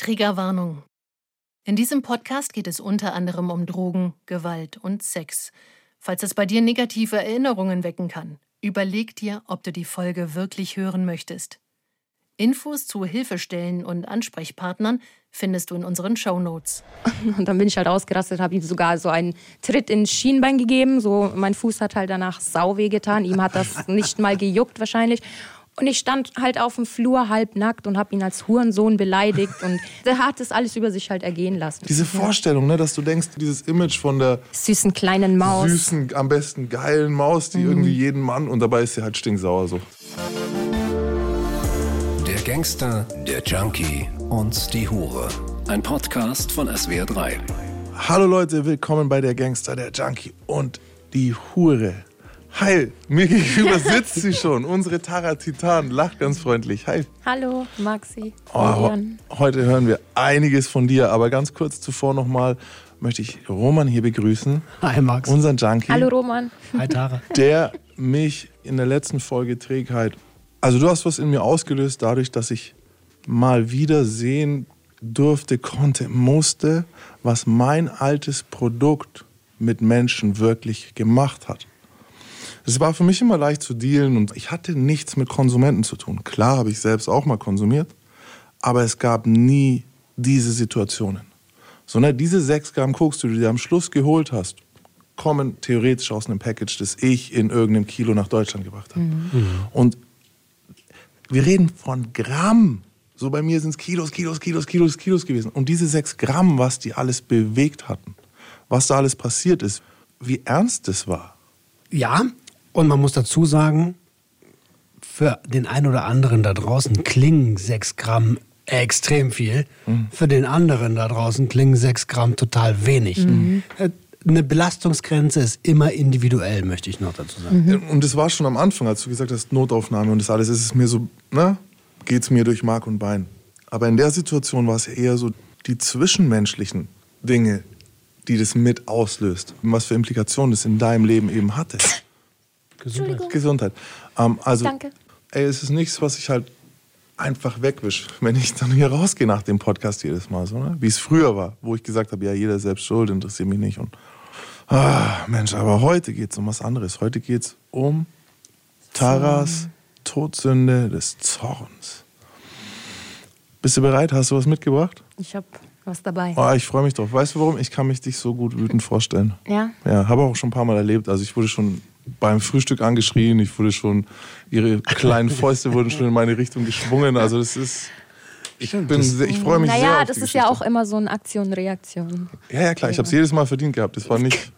Triggerwarnung. In diesem Podcast geht es unter anderem um Drogen, Gewalt und Sex. Falls es bei dir negative Erinnerungen wecken kann, überleg dir, ob du die Folge wirklich hören möchtest. Infos zu Hilfestellen und Ansprechpartnern findest du in unseren Shownotes. Und dann bin ich halt ausgerastet, habe ihm sogar so einen Tritt ins Schienbein gegeben. So, mein Fuß hat halt danach sau weh getan. Ihm hat das nicht mal gejuckt wahrscheinlich. Und ich stand halt auf dem Flur halbnackt und habe ihn als Hurensohn beleidigt. Und der hat das alles über sich halt ergehen lassen. Diese Vorstellung, ne, dass du denkst, dieses Image von der Süßen kleinen Maus. süßen, am besten geilen Maus, die irgendwie jeden Mann und dabei ist sie halt stinksauer so. Der Gangster, der Junkie und die Hure. Ein Podcast von SWR3. Hallo Leute, willkommen bei der Gangster, der Junkie und die Hure. Hi, mir gegenüber sitzt sie schon, unsere Tara Titan, lacht ganz freundlich. Hi. Hallo, Maxi. Oh, heute hören wir einiges von dir, aber ganz kurz zuvor nochmal möchte ich Roman hier begrüßen, Hi Max. unseren Junkie. Hallo, Roman. Hi Tara. der mich in der letzten Folge Trägheit. Also du hast was in mir ausgelöst, dadurch, dass ich mal wieder sehen durfte, konnte, musste, was mein altes Produkt mit Menschen wirklich gemacht hat. Es war für mich immer leicht zu dealen und ich hatte nichts mit Konsumenten zu tun. Klar habe ich selbst auch mal konsumiert, aber es gab nie diese Situationen. Sondern diese 6 Gramm Koks, die du dir am Schluss geholt hast, kommen theoretisch aus einem Package, das ich in irgendeinem Kilo nach Deutschland gebracht habe. Und wir reden von Gramm. So bei mir sind es Kilos, Kilos, Kilos, Kilos, Kilos gewesen. Und diese 6 Gramm, was die alles bewegt hatten, was da alles passiert ist, wie ernst es war. Ja, und man muss dazu sagen, für den einen oder anderen da draußen klingen 6 Gramm extrem viel. Für den anderen da draußen klingen 6 Gramm total wenig. Äh, Eine Belastungsgrenze ist immer individuell, möchte ich noch dazu sagen. Und es war schon am Anfang, als du gesagt hast, Notaufnahme und das alles, ist es mir so, ne, geht's mir durch Mark und Bein. Aber in der Situation war es eher so die zwischenmenschlichen Dinge, die das mit auslöst. Was für Implikationen das in deinem Leben eben hatte. Gesundheit. Gesundheit. Ähm, also, Danke. ey, es ist nichts, was ich halt einfach wegwisch, wenn ich dann hier rausgehe nach dem Podcast jedes Mal, so, ne? wie es früher war, wo ich gesagt habe, ja, jeder ist selbst schuld, interessiert mich nicht. Und ah, Mensch, aber heute geht es um was anderes. Heute geht es um Taras Todsünde des Zorns. Bist du bereit? Hast du was mitgebracht? Ich habe was dabei. Oh, ich freue mich drauf. Weißt du warum? Ich kann mich dich so gut wütend vorstellen. Ja? Ja, habe auch schon ein paar Mal erlebt. Also ich wurde schon beim Frühstück angeschrien, ich wurde schon, ihre kleinen Fäuste wurden schon in meine Richtung geschwungen. Also das ist, ich bin, sehr, ich freue mich sehr Naja, das die ist ja auch immer so eine Aktion-Reaktion. Ja, ja, klar, ich habe es jedes Mal verdient gehabt. Das war nicht,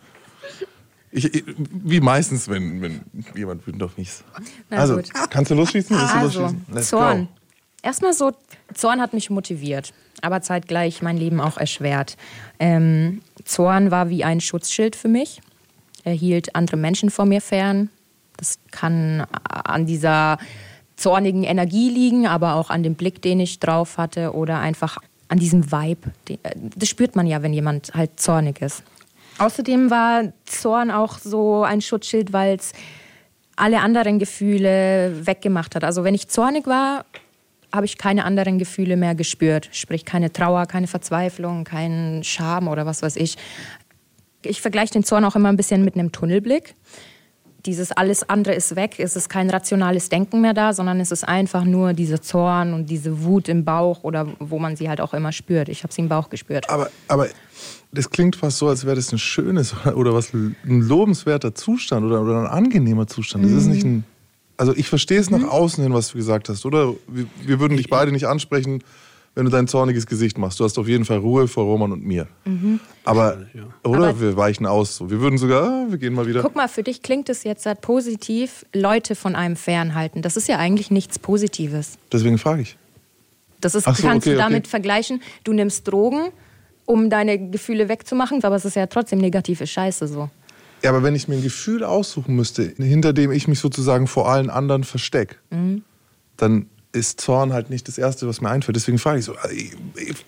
ich, ich, wie meistens, wenn, wenn jemand wütend auf mich ist. Na also, gut. kannst du losschießen? Willst du Also, losschießen? Let's Zorn. go. Erstmal so, Zorn hat mich motiviert, aber zeitgleich mein Leben auch erschwert. Ähm, Zorn war wie ein Schutzschild für mich. Er hielt andere Menschen vor mir fern. Das kann an dieser zornigen Energie liegen, aber auch an dem Blick, den ich drauf hatte oder einfach an diesem Vibe. Äh, Das spürt man ja, wenn jemand halt zornig ist. Außerdem war Zorn auch so ein Schutzschild, weil es alle anderen Gefühle weggemacht hat. Also wenn ich zornig war, habe ich keine anderen Gefühle mehr gespürt. Sprich keine Trauer, keine Verzweiflung, keinen Scham oder was weiß ich. Ich vergleiche den Zorn auch immer ein bisschen mit einem Tunnelblick. Dieses alles andere ist weg, es ist kein rationales Denken mehr da, sondern es ist einfach nur dieser Zorn und diese Wut im Bauch oder wo man sie halt auch immer spürt. Ich habe sie im Bauch gespürt. Aber, aber das klingt fast so, als wäre das ein schönes oder was ein lobenswerter Zustand oder, oder ein angenehmer Zustand. Das ist nicht ein. Also ich verstehe es nach außen hin, was du gesagt hast, oder? Wir, wir würden dich beide nicht ansprechen, wenn du dein zorniges Gesicht machst. Du hast auf jeden Fall Ruhe vor Roman und mir. Aber, oder? Aber- wir weichen aus. So. Wir würden sogar, wir gehen mal wieder. Guck mal, für dich klingt es jetzt halt positiv, Leute von einem fernhalten. Das ist ja eigentlich nichts Positives. Deswegen frage ich. Das ist, so, kannst okay, du damit okay. vergleichen, du nimmst Drogen, um deine Gefühle wegzumachen, aber es ist ja trotzdem negative Scheiße so. Ja, aber wenn ich mir ein Gefühl aussuchen müsste, hinter dem ich mich sozusagen vor allen anderen verstecke, dann ist Zorn halt nicht das Erste, was mir einfällt. Deswegen frage ich so. äh, ich- ich-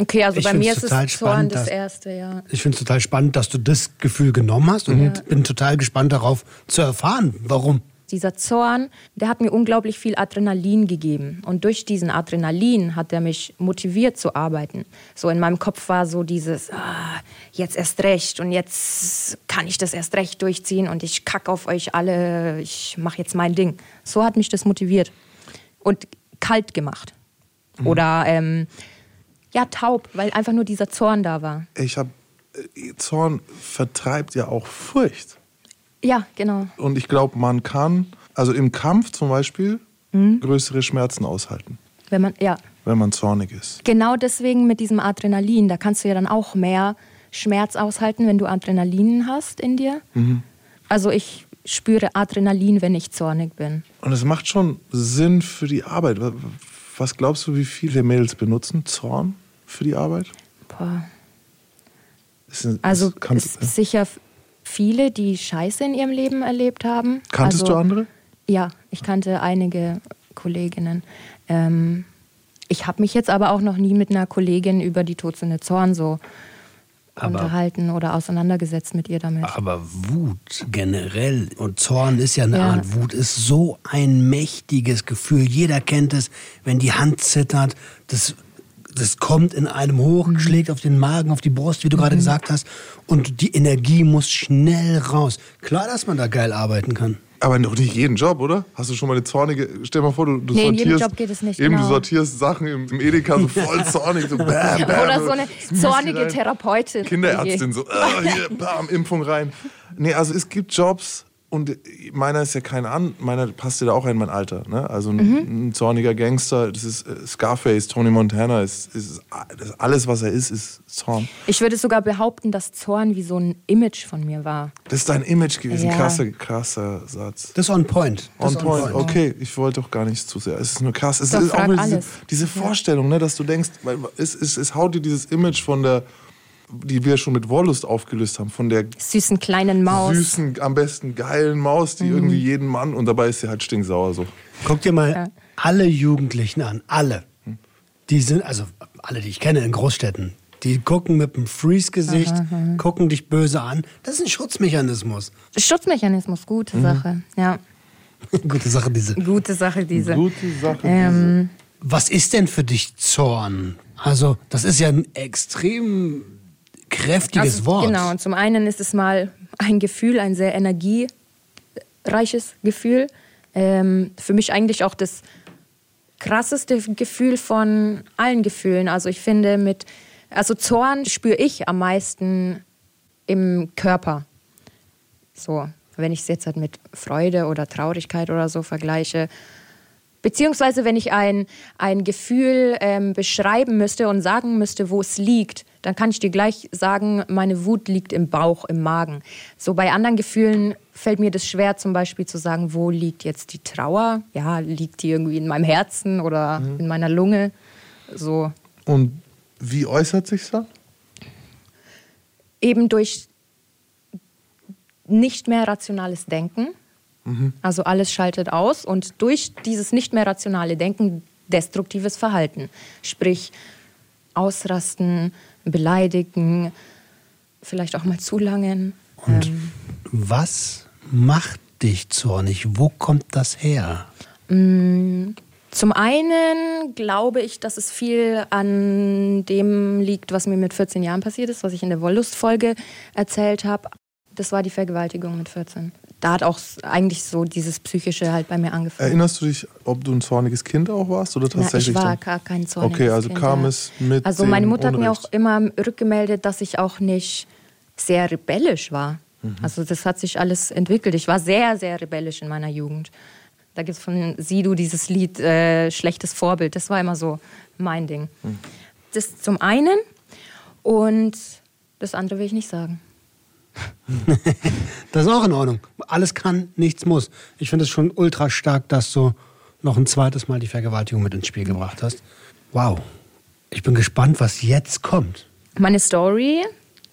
Okay, also bei mir ist es total Zorn spannend, das dass- erste, ja. Ich finde es total spannend, dass du das Gefühl genommen hast und bin total gespannt darauf zu erfahren, warum. dieser Zorn, der hat mir unglaublich viel Adrenalin gegeben. Und durch diesen Adrenalin hat er mich motiviert zu arbeiten. So in meinem Kopf war so dieses, ah, jetzt erst recht und jetzt kann ich das erst recht durchziehen und ich kacke auf euch alle, ich mache jetzt mein Ding. So hat mich das motiviert und kalt gemacht. Mhm. Oder ähm, ja, taub, weil einfach nur dieser Zorn da war. Ich habe Zorn vertreibt ja auch Furcht. Ja, genau. Und ich glaube, man kann, also im Kampf zum Beispiel, mhm. größere Schmerzen aushalten. Wenn man, ja. Wenn man zornig ist. Genau deswegen mit diesem Adrenalin, da kannst du ja dann auch mehr Schmerz aushalten, wenn du Adrenalin hast in dir. Mhm. Also ich spüre Adrenalin, wenn ich zornig bin. Und es macht schon Sinn für die Arbeit. Was glaubst du, wie viele Mädels benutzen Zorn für die Arbeit? Boah. also es ist sicher viele, die Scheiße in ihrem Leben erlebt haben. Kanntest also, du andere? Ja, ich kannte einige Kolleginnen. Ähm, ich habe mich jetzt aber auch noch nie mit einer Kollegin über die Todsünde Zorn so aber, unterhalten oder auseinandergesetzt mit ihr damit. Aber Wut generell und Zorn ist ja eine ja. Art Wut, ist so ein mächtiges Gefühl. Jeder kennt es, wenn die Hand zittert, das das kommt in einem hoch, mhm. schlägt auf den Magen, auf die Brust, wie du mhm. gerade gesagt hast. Und die Energie muss schnell raus. Klar, dass man da geil arbeiten kann. Aber noch nicht jeden Job, oder? Hast du schon mal eine zornige. Stell dir mal vor, du, du nee, sortierst. In jedem Job geht es nicht. Eben, genau. du sortierst Sachen im, im Edeka so voll zornig. So bam, bam, oder so eine zornige Therapeutin. Kinderärztin, so, oh, hier, bam, Impfung rein. Nee, also es gibt Jobs, und meiner ist ja kein an, meiner passt ja da auch in mein Alter. Ne? Also ein, mhm. ein, zorniger Gangster, das ist äh, Scarface, Tony Montana, ist, ist, ist, alles, was er ist, ist Zorn. Ich würde sogar behaupten, dass Zorn wie so ein Image von mir war. Das ist dein Image gewesen, ja. krasser, krasser Satz. Das ist on point. On, on point. point. okay, ich wollte doch gar nicht zu sehr. Es ist nur krass. Es Doch, ist auch diese, diese, Vorstellung, ne, dass du denkst, es, es, es haut dir dieses Image von der die wir schon mit Wollust aufgelöst haben, von der süßen kleinen Maus. Süßen, am besten geilen Maus, die mhm. irgendwie jeden Mann und dabei ist sie halt stinksauer so. Guck dir mal ja. alle Jugendlichen an, alle. Die sind, also alle, die ich kenne in Großstädten, die gucken mit einem Freeze-Gesicht, gucken dich böse an. Das ist ein Schutzmechanismus. Schutzmechanismus, gute mhm. Sache, ja. gute Sache diese. Gute Sache diese. Gute Sache ähm, diese. Was ist denn für dich Zorn? Also, das ist ja ein extrem kräftiges also, Wort. Genau, und zum einen ist es mal ein Gefühl, ein sehr energiereiches Gefühl. Ähm, für mich eigentlich auch das krasseste Gefühl von allen Gefühlen. Also ich finde mit, also Zorn spüre ich am meisten im Körper. So, wenn ich es jetzt halt mit Freude oder Traurigkeit oder so vergleiche. Beziehungsweise wenn ich ein, ein Gefühl ähm, beschreiben müsste und sagen müsste, wo es liegt, dann kann ich dir gleich sagen, meine Wut liegt im Bauch, im Magen. So bei anderen Gefühlen fällt mir das schwer, zum Beispiel zu sagen, wo liegt jetzt die Trauer? Ja, liegt die irgendwie in meinem Herzen oder mhm. in meiner Lunge? So. Und wie äußert sich das? Eben durch nicht mehr rationales Denken. Mhm. Also alles schaltet aus und durch dieses nicht mehr rationale Denken destruktives Verhalten. Sprich, ausrasten, beleidigen, vielleicht auch mal zulangen. Und ähm, was macht dich zornig? Wo kommt das her? Mm, zum einen glaube ich, dass es viel an dem liegt, was mir mit 14 Jahren passiert ist, was ich in der Wollustfolge erzählt habe. Das war die Vergewaltigung mit 14 da hat auch eigentlich so dieses Psychische halt bei mir angefangen. Erinnerst du dich, ob du ein zorniges Kind auch warst oder tatsächlich? Na, ich war gar kein zorniges Okay, also kind, kam ja. es mit. Also meine Mutter hat mir auch immer rückgemeldet, dass ich auch nicht sehr rebellisch war. Mhm. Also das hat sich alles entwickelt. Ich war sehr, sehr rebellisch in meiner Jugend. Da gibt es von Sidu dieses Lied äh, Schlechtes Vorbild. Das war immer so mein Ding. Mhm. Das zum einen und das andere will ich nicht sagen. das ist auch in Ordnung. Alles kann, nichts muss. Ich finde es schon ultra stark, dass du noch ein zweites Mal die Vergewaltigung mit ins Spiel gebracht hast. Wow. Ich bin gespannt, was jetzt kommt. Meine Story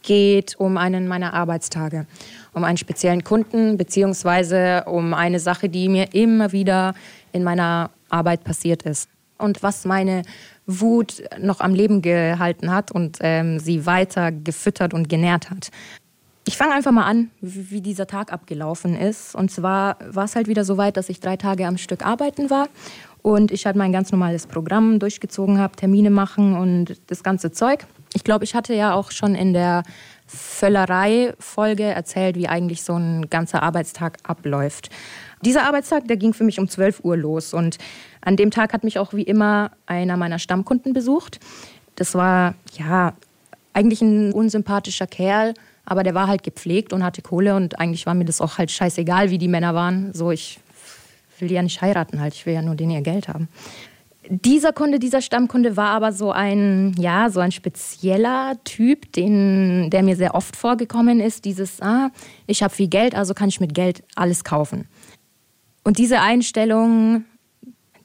geht um einen meiner Arbeitstage, um einen speziellen Kunden, beziehungsweise um eine Sache, die mir immer wieder in meiner Arbeit passiert ist. Und was meine Wut noch am Leben gehalten hat und ähm, sie weiter gefüttert und genährt hat. Ich fange einfach mal an, wie, dieser Tag abgelaufen ist. Und zwar war es halt wieder so weit, dass ich drei Tage am Stück arbeiten war und ich halt mein ganz normales Programm durchgezogen habe, Termine machen und das ganze Zeug. Ich glaube, ich hatte ja auch schon in der Völlerei-Folge erzählt, wie eigentlich so ein ganzer Arbeitstag abläuft. Dieser Arbeitstag, der ging für mich um 12 Uhr los und an dem Tag hat mich auch wie immer einer meiner Stammkunden besucht. Das war ja eigentlich ein unsympathischer Kerl, aber der war halt gepflegt und hatte Kohle und eigentlich war mir das auch halt scheißegal, wie die Männer waren. So, ich will die ja nicht heiraten halt, ich will ja nur den ihr Geld haben. Dieser Kunde, dieser Stammkunde war aber so ein, ja, so ein spezieller Typ, den, der mir sehr oft vorgekommen ist. Dieses, ah, ich habe viel Geld, also kann ich mit Geld alles kaufen. Und diese Einstellung,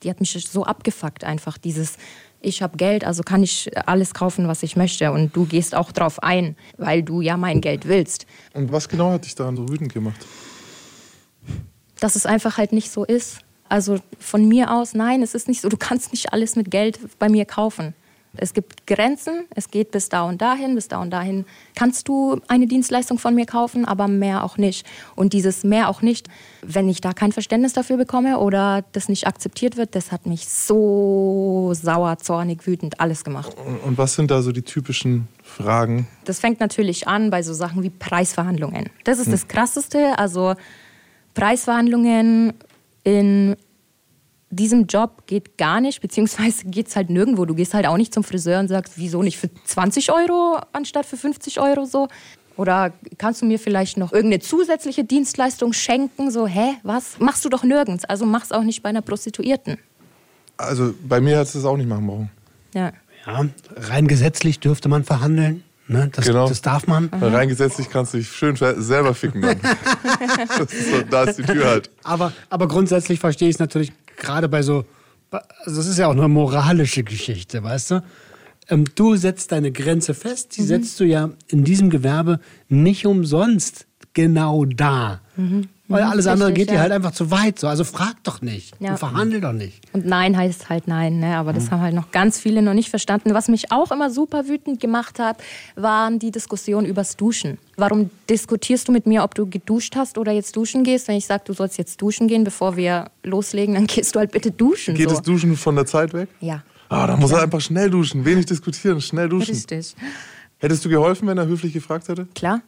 die hat mich so abgefuckt einfach. Dieses, ich habe Geld, also kann ich alles kaufen, was ich möchte. Und du gehst auch drauf ein, weil du ja mein Geld willst. Und was genau hat dich daran so wütend gemacht? Dass es einfach halt nicht so ist. Also von mir aus, nein, es ist nicht so, du kannst nicht alles mit Geld bei mir kaufen. Es gibt Grenzen, es geht bis da und dahin, bis da und dahin kannst du eine Dienstleistung von mir kaufen, aber mehr auch nicht. Und dieses mehr auch nicht, wenn ich da kein Verständnis dafür bekomme oder das nicht akzeptiert wird, das hat mich so sauer, zornig, wütend, alles gemacht. Und was sind da so die typischen Fragen? Das fängt natürlich an bei so Sachen wie Preisverhandlungen. Das ist das Krasseste. Also Preisverhandlungen in diesem Job geht gar nicht, beziehungsweise geht es halt nirgendwo. Du gehst halt auch nicht zum Friseur und sagst, wieso nicht für 20 Euro anstatt für 50 Euro so? Oder kannst du mir vielleicht noch irgendeine zusätzliche Dienstleistung schenken? So, hä, was? Machst du doch nirgends. Also mach's auch nicht bei einer Prostituierten. Also bei mir hat es das auch nicht machen brauchen. Ja. Ja, rein gesetzlich dürfte man verhandeln. Ne? Das, Genau. das darf man. Weil rein gesetzlich kannst du dich schön selber ficken dann. Das ist so, da ist die Tür halt. Aber, aber grundsätzlich verstehe ich es natürlich gerade bei so, also das ist ja auch eine moralische Geschichte, weißt du? Ähm, du setzt deine Grenze fest, die setzt du ja in diesem Gewerbe nicht umsonst genau da. Weil alles andere Richtig, geht dir ja. halt einfach zu weit. So. Also frag doch nicht Ja. und verhandel doch nicht. Und Nein heißt halt Nein, ne? aber das haben halt noch ganz viele noch nicht verstanden. Was mich auch immer super wütend gemacht hat, waren die Diskussionen übers Duschen. Warum diskutierst du mit mir, ob du geduscht hast oder jetzt duschen gehst? Wenn ich sage, du sollst jetzt duschen gehen, bevor wir loslegen, dann gehst du halt bitte duschen. Geht so. das Duschen von der Zeit weg? Ja, Ah, da muss er einfach schnell duschen, wenig diskutieren, schnell duschen. richtig. Hättest du geholfen, wenn er höflich gefragt hätte? Klar.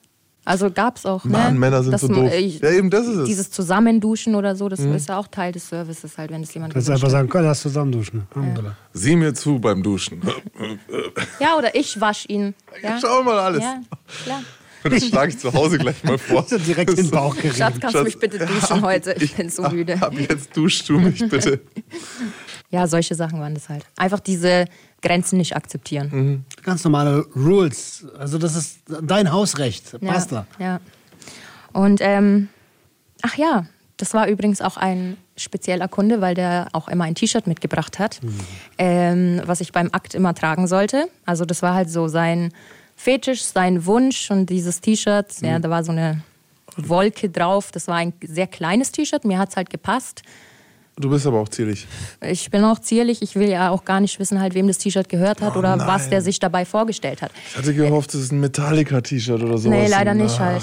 Also gab's auch. Mann, ne? Männer sind Dass so doof. ich- Ja, eben, das ist es. Mhm. Dieses Zusammenduschen oder so, das ist ja auch Teil des Services halt, wenn es jemand Kannst gewünscht einfach hat. sagen, komm, lass zusammen duschen. Alhamdulillah. Sieh mir zu beim Duschen. Ja, oder ich wasch ihn. Ja? Schau mal alles. Ja, klar. Das schlage ich zu Hause gleich mal vor. So direkt in den Bauch gerieben. Schatz, kannst du mich bitte duschen heute? Ich bin so müde. Ab jetzt duschst du mich bitte. Ja, solche Sachen waren das halt. Einfach diese Grenzen nicht akzeptieren. Mhm. Ganz normale Rules. Also das ist dein Hausrecht. Ja, Basta. ja. Und ähm, ach ja, das war übrigens auch ein spezieller Kunde, weil der auch immer ein T-Shirt mitgebracht hat, ähm, was ich beim Akt immer tragen sollte. Also das war halt so sein Fetisch, sein Wunsch und dieses T-Shirt, ja, da war so eine Wolke drauf. Das war ein sehr kleines T-Shirt, mir hat es halt gepasst. Du bist aber auch zierlich. Ich bin auch zierlich, ich will ja auch gar nicht wissen, halt, wem das T-Shirt gehört hat Oh oder was nein. der sich dabei vorgestellt hat. Ich hatte gehofft, das ist ein Metallica-T-Shirt oder sowas. Nee, leider nicht halt.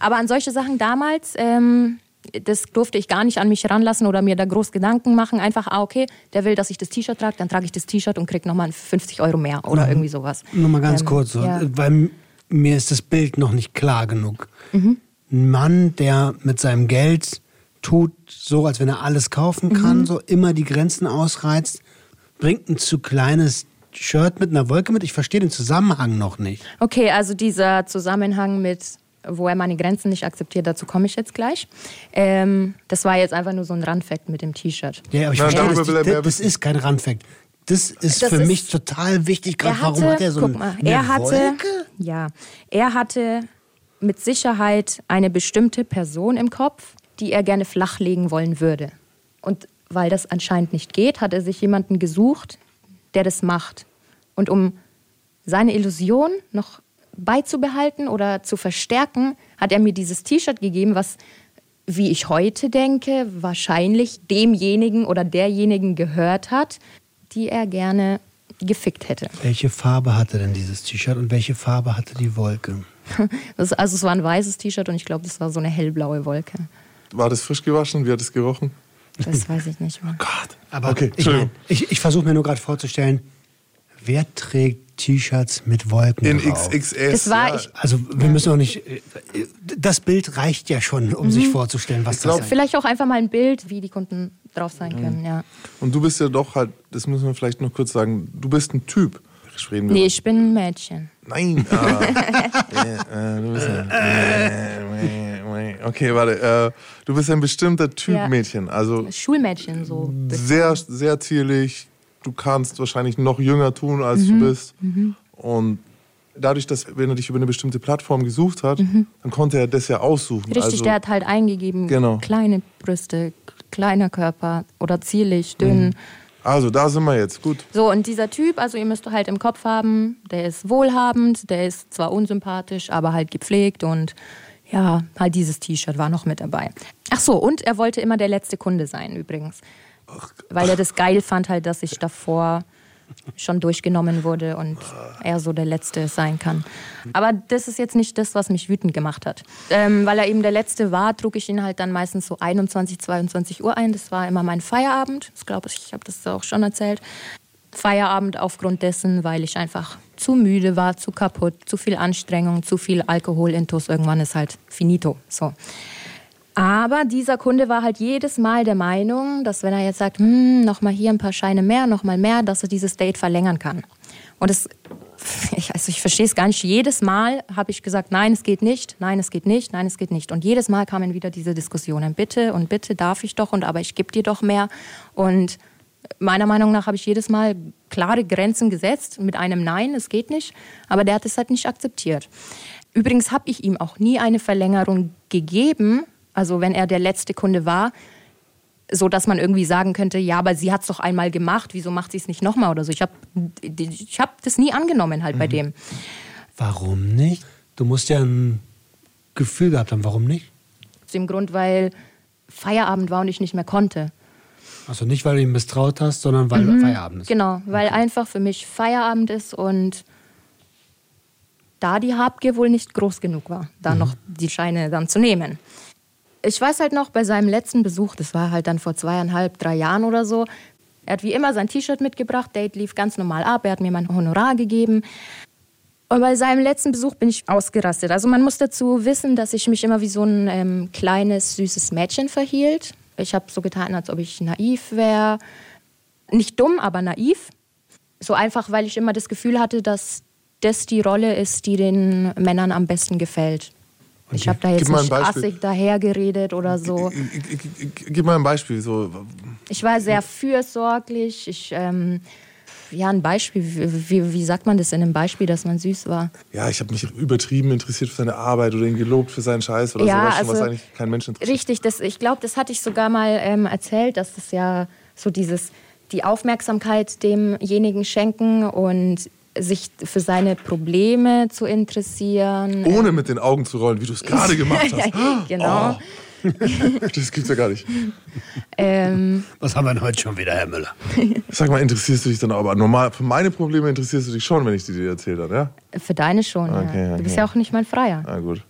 Aber an solche Sachen damals, ähm, das durfte ich gar nicht an mich ranlassen oder mir da groß Gedanken machen. Einfach, ah, okay, der will, dass ich das T-Shirt trage, dann trage ich das T-Shirt und krieg nochmal 50 Euro mehr oder irgendwie sowas. Nur mal ganz Ähm, kurz, so, ja. weil mir ist das Bild noch nicht klar genug. Mhm. Ein Mann, der mit seinem Geld tut, so als wenn er alles kaufen Mhm. kann, so immer die Grenzen ausreizt, bringt ein zu kleines Shirt mit einer Wolke mit. Ich verstehe den Zusammenhang noch nicht. Okay, also dieser Zusammenhang mit, wo er meine Grenzen nicht akzeptiert, dazu komme ich jetzt gleich. Ähm, das war jetzt einfach nur so ein Randfact mit dem T-Shirt. Ja, aber ich verstehe darüber das, das wissen. ist kein Randfact. Das ist Das für ist- mich total wichtig. Gerade Er warum hat er so guck eine, mal, eine er hatte, Wolke? ja, er hatte mit Sicherheit eine bestimmte Person im Kopf, die er gerne flachlegen wollen würde. Und weil das anscheinend nicht geht, hat er sich jemanden gesucht, der das macht. Und um seine Illusion noch beizubehalten oder zu verstärken, hat er mir dieses T-Shirt gegeben, was, wie ich heute denke, wahrscheinlich demjenigen oder derjenigen gehört hat, die er gerne gefickt hätte. Welche Farbe hatte denn dieses T-Shirt und welche Farbe hatte die Wolke? Das, also es war ein weißes T-Shirt und ich glaube, das war so eine hellblaue Wolke. War das frisch gewaschen? Wie hat es gerochen? Das weiß ich nicht mehr. Gott. Aber okay, ich, mein, ich, ich versuche mir nur gerade vorzustellen, wer trägt T-Shirts mit Wolken In drauf? XXS. Das war ja. ich. Also wir müssen auch nicht. äh, Das Bild reicht ja schon, um Mhm. sich vorzustellen, was glaub, das ist. Vielleicht auch einfach mal ein Bild, wie die Kunden drauf sein können, ja. Und du bist ja doch halt, das müssen wir vielleicht noch kurz sagen, du bist ein Typ. Reden wir Nee, ich bin ein Mädchen. Nein. Ah. äh, äh, du bist ein, äh, äh, okay, warte. Äh, du bist ein bestimmter Typ Ja. Mädchen. Also Schulmädchen so. sehr, sehr zierlich. Du kannst wahrscheinlich noch jünger tun, als Mhm. du bist. Und dadurch, dass wenn er dich über eine bestimmte Plattform gesucht hat, dann konnte er das ja aussuchen. Mhm. Richtig, also, der hat halt eingegeben, Genau. kleine Brüste, kleiner Körper oder zierlich, dünn. also da sind wir jetzt. Gut. So, und dieser Typ, also ihr müsst halt im Kopf haben, der ist wohlhabend, der ist zwar unsympathisch, aber halt gepflegt und ja, halt dieses T-Shirt war noch mit dabei. Ach so, und er wollte immer der letzte Kunde sein übrigens. Weil er das geil fand halt, dass ich davor schon durchgenommen wurde und er so der Letzte sein kann. Aber das ist jetzt nicht das, was mich wütend gemacht hat. Ähm, weil er eben der Letzte war, trug ich ihn halt dann meistens so 21, 22 Uhr ein. Das war immer mein Feierabend. Das glaube ich, ich habe das auch schon erzählt. Feierabend aufgrund dessen, weil ich einfach zu müde war, zu kaputt, zu viel Anstrengung, zu viel Alkohol intus. Irgendwann ist halt finito. So. Aber dieser Kunde war halt jedes Mal der Meinung, dass wenn er jetzt sagt, hm, noch mal hier ein paar Scheine mehr, noch mal mehr, dass er dieses Date verlängern kann. Und es, ich, also ich verstehe es gar nicht. Jedes Mal habe ich gesagt, nein, es geht nicht, nein, es geht nicht, nein, es geht nicht. Und jedes Mal kamen wieder diese Diskussionen. Bitte und bitte darf ich doch und aber ich gebe dir doch mehr. Und meiner Meinung nach habe ich jedes Mal klare Grenzen gesetzt mit einem Nein, es geht nicht. Aber der hat es halt nicht akzeptiert. Übrigens habe ich ihm auch nie eine Verlängerung gegeben, also wenn er der letzte Kunde war, so dass man irgendwie sagen könnte, ja, aber sie hat es doch einmal gemacht, wieso macht sie es nicht nochmal oder so. Ich habe ich hab das nie angenommen halt bei dem. Warum nicht? Du musst ja ein Gefühl gehabt haben, warum nicht? Aus dem Grund, weil Feierabend war und ich nicht mehr konnte. Also nicht, weil du ihn misstraut hast, sondern weil Feierabend ist. Genau, weil einfach für mich Feierabend ist und da die Habgier wohl nicht groß genug war, da noch die Scheine dann zu nehmen. Ich weiß halt noch, bei seinem letzten Besuch, das war halt dann vor zweieinhalb, drei Jahren oder so, er hat wie immer sein T-Shirt mitgebracht, Date lief ganz normal ab, er hat mir mein Honorar gegeben. Und bei seinem letzten Besuch bin ich ausgerastet. Also man muss dazu wissen, dass ich mich immer wie so ein ähm, kleines, süßes Mädchen verhielt. Ich habe so getan, als ob ich naiv wäre. Nicht dumm, aber naiv. So einfach, weil ich immer das Gefühl hatte, dass das die Rolle ist, die den Männern am besten gefällt. Ich habe da jetzt Gib nicht assig dahergeredet oder so. G- g- g- g- Gib mal ein Beispiel. So. Ich war sehr fürsorglich. Ich, ähm, ja, ein Beispiel. Wie, wie, sagt man das in einem Beispiel, dass man süß war? Ja, ich habe mich übertrieben interessiert für seine Arbeit oder ihn gelobt für seinen Scheiß oder Ja, sowas, schon, was also- eigentlich kein Mensch interessiert. Richtig, das, ich glaube, das hatte ich sogar mal ähm, erzählt, dass das ja so dieses, die Aufmerksamkeit demjenigen schenken und sich für seine Probleme zu interessieren. Ohne mit den Augen zu rollen, wie du es gerade gemacht hast. Genau. Das gibt's ja gar nicht. Ähm, Was haben wir denn heute schon wieder, Herr Müller? Sag mal, interessierst du dich dann aber normal? Für meine Probleme interessierst du dich schon, wenn ich die dir erzählt habe, ja? für deine schon, Okay, ja. Du bist ja auch nicht mein Freier. Na gut.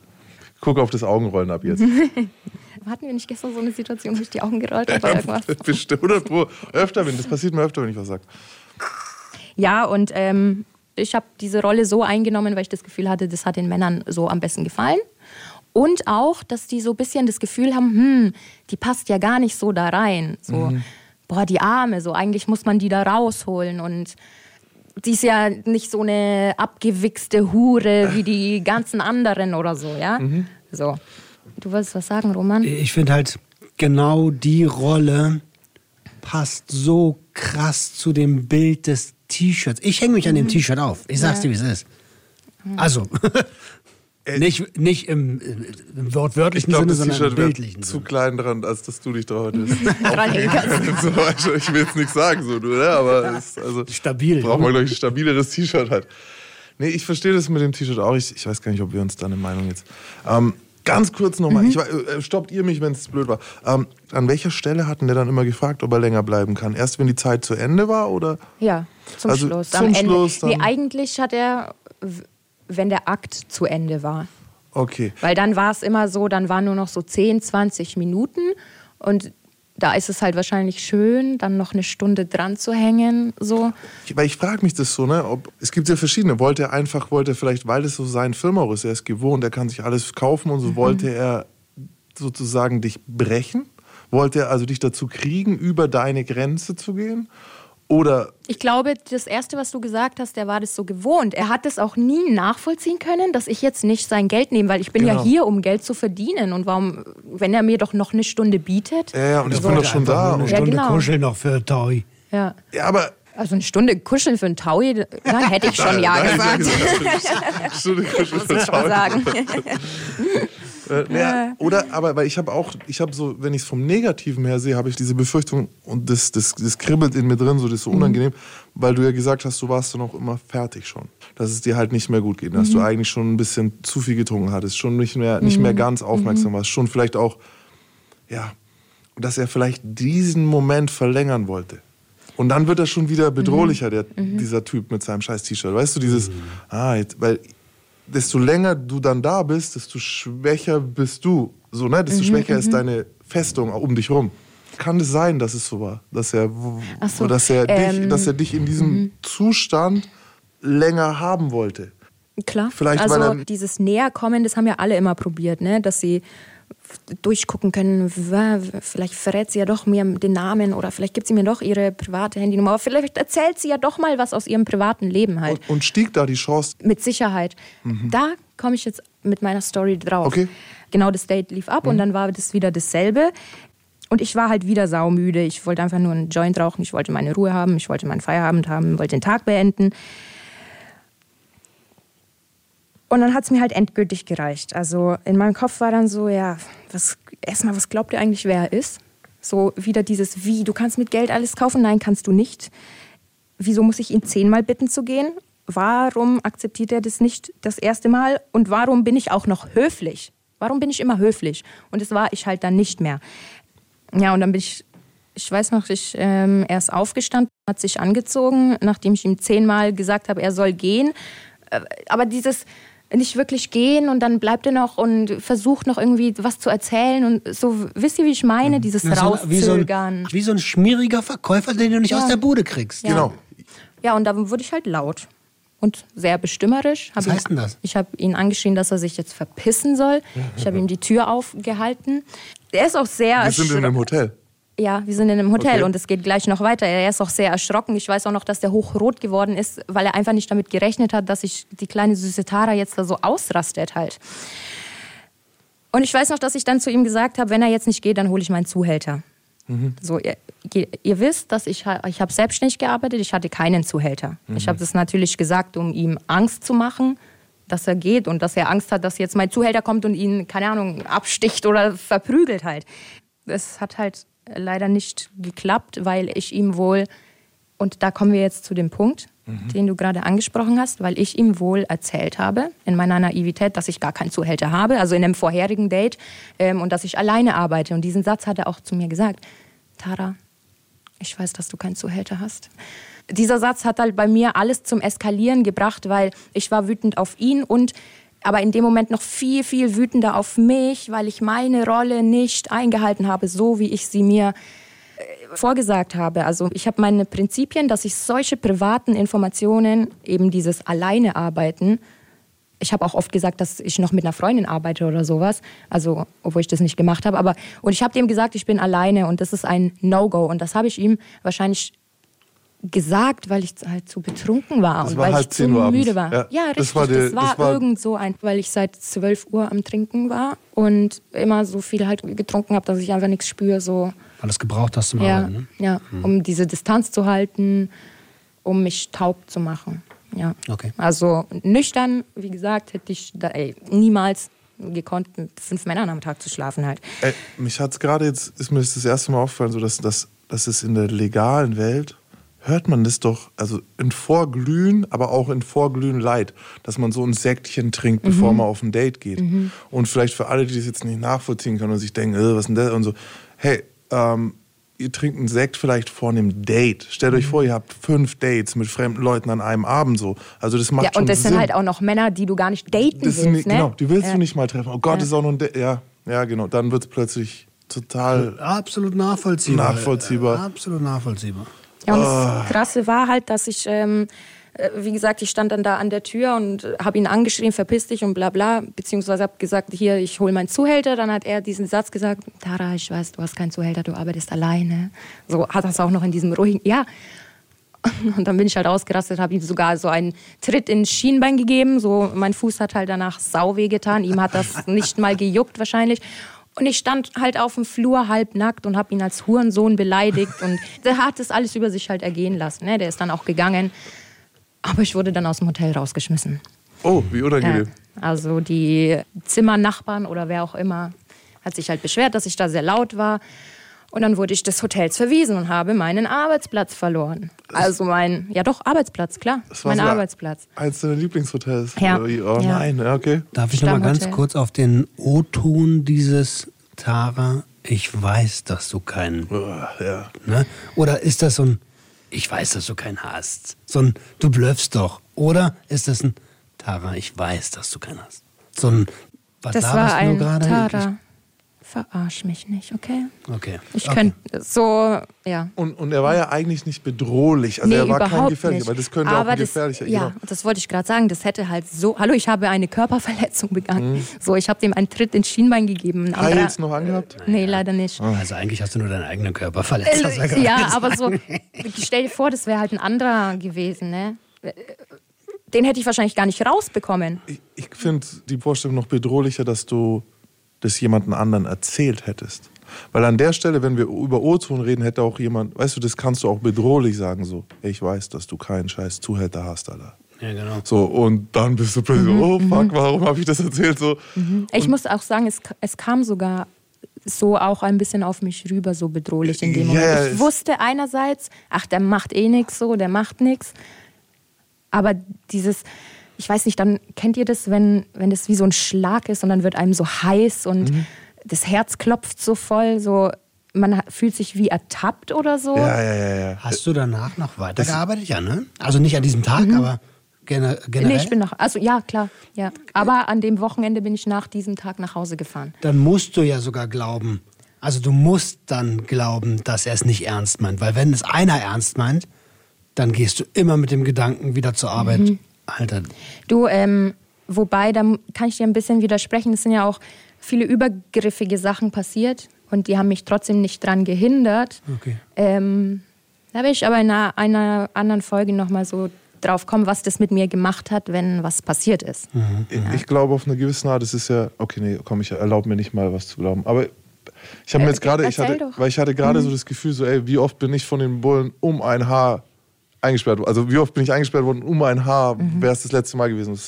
Guck auf das Augenrollen ab jetzt. Hatten wir nicht gestern so eine Situation, wo ich die Augen gerollt habe oder irgendwas? Bestimmt, oder öfter, wenn das passiert mir öfter, wenn ich was sag. Ja, und ähm, ich habe diese Rolle so eingenommen, weil ich das Gefühl hatte, das hat den Männern so am besten gefallen. Und auch, dass die so ein bisschen das Gefühl haben, hm, die passt ja gar nicht so da rein. So, boah, die Arme, so eigentlich muss man die da rausholen. Und die ist ja nicht so eine abgewichste Hure wie die ganzen anderen oder so, ja? So. Du wolltest was sagen, Roman? Ich finde halt, genau die Rolle passt so krass zu dem Bild des T-Shirts. Ich hänge mich an dem T-Shirt auf. Ich sag's dir, wie es ist. Also, nicht, nicht im, im wortwörtlichen Ich glaube, Sinne, das sondern im T-Shirt bildlichen zu Sinne. klein dran, als dass du dich da heute so, also ich will jetzt nichts sagen, so, du, ne? aber es, also, Stabil, Braucht ne? man, glaube ich, ein stabileres T-Shirt halt. Nee, ich verstehe das mit dem T-Shirt auch. Ich, ich weiß gar nicht, ob wir uns da eine Meinung jetzt. Ähm, ganz kurz nochmal, ich, äh, stoppt ihr mich, wenn es blöd war. Ähm, an welcher Stelle hatten der dann immer gefragt, ob er länger bleiben kann? Erst wenn die Zeit zu Ende war oder? Ja, zum Also Schluss. zum Schluss nee, dann- eigentlich hat er wenn der Akt zu Ende war. Okay. Weil dann war es immer so, dann waren nur noch so 10, 20 Minuten und da ist es halt wahrscheinlich schön, dann noch eine Stunde dran zu hängen. So. Ich, weil ich frage mich das so, ne? Ob, es gibt ja verschiedene. Wollte er einfach, wollte er vielleicht, weil das so sein Film auch ist, er ist gewohnt, er kann sich alles kaufen und so, Mhm. wollte er sozusagen dich brechen? Wollte er also dich dazu kriegen, über deine Grenze zu gehen? Oder Ich glaube, das Erste, was du gesagt hast, der war das so gewohnt. Er hat es auch nie nachvollziehen können, dass ich jetzt nicht sein Geld nehme, weil ich bin ja Genau. hier, um Geld zu verdienen. Und warum, wenn er mir doch noch eine Stunde bietet? ja, ja, und ich bin doch schon da. eine Und, Ja, Stunde genau. kuscheln noch für Taui. Ja. ja, aber Also eine Stunde kuscheln für einen Taui, da hätte ich schon Ja gesagt. Stunde kuscheln für mal Taui. Äh, naja, oder, aber weil ich habe auch, ich habe so, wenn ich es vom Negativen her sehe, habe ich diese Befürchtung und das, das, das kribbelt in mir drin, so das ist so unangenehm, weil du ja gesagt hast, du warst dann auch immer fertig schon. Dass es dir halt nicht mehr gut geht, dass du eigentlich schon ein bisschen zu viel getrunken hattest, schon nicht mehr, nicht mehr ganz aufmerksam warst, schon vielleicht auch, ja, dass er vielleicht diesen Moment verlängern wollte. Und dann wird er schon wieder bedrohlicher, der, dieser Typ mit seinem scheiß T-Shirt. Weißt du, dieses, ah, jetzt, weil desto länger du dann da bist, desto schwächer bist du. So, ne? Desto schwächer ist deine Festung um dich rum. Kann es sein, dass es so war, dass er, so, dass er, dich, ähm, dass er dich in diesem Zustand länger haben wollte? Klar. Vielleicht, also weil dieses Näherkommen, das haben ja alle immer probiert, ne? dass sie durchgucken können, vielleicht verrät sie ja doch mir den Namen oder vielleicht gibt sie mir doch ihre private Handynummer, aber vielleicht erzählt sie ja doch mal was aus ihrem privaten Leben halt. Und, und stieg da die Chance? Mit Sicherheit. Da komme ich jetzt mit meiner Story drauf. Okay. Genau, das Date lief ab und dann war das wieder dasselbe. Und ich war halt wieder saumüde. Ich wollte einfach nur einen Joint rauchen. Ich wollte meine Ruhe haben. Ich wollte meinen Feierabend haben. wollte den Tag beenden. Und dann hat es mir halt endgültig gereicht. Also in meinem Kopf war dann so, ja, was, erstmal, was glaubt ihr eigentlich, wer er ist? So wieder dieses Wie, du kannst mit Geld alles kaufen? Nein, kannst du nicht. Wieso muss ich ihn zehnmal bitten zu gehen? Warum akzeptiert er das nicht das erste Mal? Und warum bin ich auch noch höflich? Warum bin ich immer höflich? Und das war ich halt dann nicht mehr. Ja, und dann bin ich, ich weiß noch, ich, ähm, er ist aufgestanden, hat sich angezogen, nachdem ich ihm zehnmal gesagt habe, er soll gehen. Äh, Aber dieses nicht wirklich gehen und dann bleibt er noch und versucht noch irgendwie was zu erzählen und so, wisst ihr, wie ich meine? Dieses Ja, so- wie, so Rauszögern. ein, wie so ein schmieriger Verkäufer, den du nicht Ja. aus der Bude kriegst. Ja. Genau. Ja, und da wurde ich halt laut und sehr bestimmerisch. Was heißt denn das? Ich habe ihn angeschrien, dass er sich jetzt verpissen soll. Ich habe ihm die Tür aufgehalten. Er ist auch sehr Wir sind in einem Hotel. Ja, wir sind in einem Hotel Okay. und es geht gleich noch weiter. Er ist auch sehr erschrocken. Ich weiß auch noch, dass der hochrot geworden ist, weil er einfach nicht damit gerechnet hat, dass sich die kleine süße Tara jetzt da so ausrastet halt. Und ich weiß noch, dass ich dann zu ihm gesagt habe, wenn er jetzt nicht geht, dann hole ich meinen Zuhälter. So, ihr, ihr, wisst, dass ich, ich habe selbstständig gearbeitet, ich hatte keinen Zuhälter. Ich habe das natürlich gesagt, um ihm Angst zu machen, dass er geht und dass er Angst hat, dass jetzt mein Zuhälter kommt und ihn, keine Ahnung, absticht oder verprügelt halt. Das hat halt leider nicht geklappt, weil ich ihm wohl, und da kommen wir jetzt zu dem Punkt, den du gerade angesprochen hast, weil ich ihm wohl erzählt habe, in meiner Naivität, dass ich gar keinen Zuhälter habe, also in einem vorherigen Date, ähm, und dass ich alleine arbeite. Und diesen Satz hat er auch zu mir gesagt. Tara, ich weiß, dass du keinen Zuhälter hast. Dieser Satz hat halt bei mir alles zum Eskalieren gebracht, weil ich war wütend auf ihn und aber in dem Moment noch viel, viel wütender auf mich, weil ich meine Rolle nicht eingehalten habe, so wie ich sie mir äh, vorgesagt habe. Also ich habe meine Prinzipien, dass ich solche privaten Informationen, eben dieses alleine arbeiten, ich habe auch oft gesagt, dass ich noch mit einer Freundin arbeite oder sowas, also obwohl ich das nicht gemacht habe. Aber und ich habe dem gesagt, ich bin alleine und das ist ein No-Go und das habe ich ihm wahrscheinlich gesagt, weil ich halt zu betrunken war Das und war weil halb ich 10 zu Uhr müde war. Ja, Ja, das richtig. war Das die- war, das war- irgend so ein, weil ich seit 12 Uhr am Trinken war und immer so viel halt getrunken habe, dass ich einfach nichts spüre. So. Alles gebraucht hast zum Ja, Arbeiten. Ne? ja, um diese Distanz zu halten, um mich taub zu machen. Ja. Okay. Also nüchtern, wie gesagt, hätte ich da, ey, niemals gekonnt, mit fünf Männern am Tag zu schlafen halt. Ey, mich hat es gerade jetzt, ist mir das, das erste Mal aufgefallen, so dass, dass, dass es in der legalen Welt hört man das doch, also in Vorglühen, aber auch in Vorglühen Leid, dass man so ein Säckchen trinkt, bevor man auf ein Date geht. Und vielleicht für alle, die das jetzt nicht nachvollziehen können und sich denken, äh, was ist denn das und so, hey, ähm, ihr trinkt einen Sekt vielleicht vor einem Date. Stellt euch vor, ihr habt fünf Dates mit fremden Leuten an einem Abend so. Also das macht Ja, schon und das Sinn. sind halt auch noch Männer, die du gar nicht daten das willst, nicht, ne? Genau, die willst ja. du nicht mal treffen. Oh Gott, das ist auch noch ein Date. Ja, ja, genau. Dann wird es plötzlich total. Absolut nachvollziehbar. Nachvollziehbar. Absolut nachvollziehbar. Ja, und Ah. das Krasse war halt, dass ich, ähm, äh, wie gesagt, ich stand dann da an der Tür und habe ihn angeschrien, verpiss dich und bla bla, beziehungsweise habe gesagt, hier, ich hole meinen Zuhälter. Dann hat er diesen Satz gesagt, Tara, ich weiß, du hast keinen Zuhälter, du arbeitest alleine. So hat es auch noch in diesem ruhigen, ja. Und dann bin ich halt ausgerastet, habe ihm sogar so einen Tritt ins Schienbein gegeben. So, mein Fuß hat halt danach sau weh getan. Ihm hat das nicht mal gejuckt wahrscheinlich. Und ich stand halt auf dem Flur halbnackt und habe ihn als Hurensohn beleidigt. Und der hat das alles über sich halt ergehen lassen. Ne? Der ist dann auch gegangen. Aber ich wurde dann aus dem Hotel rausgeschmissen. Oh, wie Ja. unangenehm. Also die Zimmernachbarn oder wer auch immer hat sich halt beschwert, dass ich da sehr laut war. Und dann wurde ich des Hotels verwiesen und habe meinen Arbeitsplatz verloren. Also mein, ja doch, Arbeitsplatz, klar. Das war Mein sogar Arbeitsplatz. Eins deiner Lieblingshotels. Ja. Wie? Oh Ja. nein, ja, okay. Darf ich noch mal ganz kurz auf den O-Ton dieses Tara? Ich weiß, dass du keinen. Oh, ja. Ne? Oder ist das so ein, ich weiß, dass du keinen hast? So ein, du blöffst doch. Oder ist das ein, Tara, ich weiß, dass du keinen hast? So ein, was Das war du ein gerade? Tara. Verarsch mich nicht, okay? Okay. Ich okay. könnte so, ja. Und, und er war ja eigentlich nicht bedrohlich. Also nee, er war kein überhaupt gefährlicher, nicht. weil das könnte Aber auch ein das, gefährlicher. Ja, genau. das wollte ich gerade sagen. Das hätte halt so. Hallo, ich habe eine Körperverletzung begangen. Mhm. So, ich habe dem einen Tritt ins Schienbein gegeben. Ein anderer- Heils noch angehabt? Nee, leider nicht. Also eigentlich hast du nur deinen eigenen Körper verletzt. Äh, ja, aber so, stell dir vor, das wäre halt ein anderer gewesen, ne? Den hätte ich wahrscheinlich gar nicht rausbekommen. Ich, ich finde die Vorstellung noch bedrohlicher, dass du das jemandem anderen erzählt hättest. Weil an der Stelle, wenn wir über O-Ton reden, hätte auch jemand, weißt du, das kannst du auch bedrohlich sagen, so, ich weiß, dass du keinen scheiß Zuhälter hast, Alter. Ja, genau. So, und dann bist du plötzlich Mhm, so, oh fuck, warum habe ich das erzählt? So, Ich muss auch sagen, es, es kam sogar so auch ein bisschen auf mich rüber, so bedrohlich in dem Moment. ja, ich wusste einerseits, ach, der macht eh nichts so, der macht nichts. Aber dieses, ich weiß nicht, dann kennt ihr das, wenn, wenn das wie so ein Schlag ist und dann wird einem so heiß und Mhm. das Herz klopft so voll, so man fühlt sich wie ertappt oder so. ja, ja, ja, ja. Hast du danach noch weitergearbeitet? Ja, ne? Also nicht an diesem Tag, aber gene- generell. Mhm. Nee, ich bin noch, also ja, klar, ja. Aber an dem Wochenende bin ich nach diesem Tag nach Hause gefahren. dann musst du ja sogar glauben. Also du musst dann glauben, dass er es nicht ernst meint. Weil wenn es einer ernst meint, dann gehst du immer mit dem Gedanken wieder zur Arbeit. Mhm. Alter, Du, ähm, wobei, da kann ich dir ein bisschen widersprechen. Es sind ja auch viele übergriffige Sachen passiert und die haben mich trotzdem nicht dran gehindert. Okay. Ähm, da will ich aber in einer, einer anderen Folge nochmal so drauf kommen, was das mit mir gemacht hat, wenn was passiert ist. Ich, ich glaube auf eine gewisse Art, das ist ja, okay, nee, komm, ich erlaube mir nicht mal was zu glauben. Aber ich habe mir Äh, jetzt gerade, ich hatte, weil ich hatte gerade so das Gefühl, so, ey, wie oft bin ich von den Bullen um ein Haar eingesperrt? Also wie oft bin ich eingesperrt worden, um ein Haar wäre es das letzte Mal gewesen.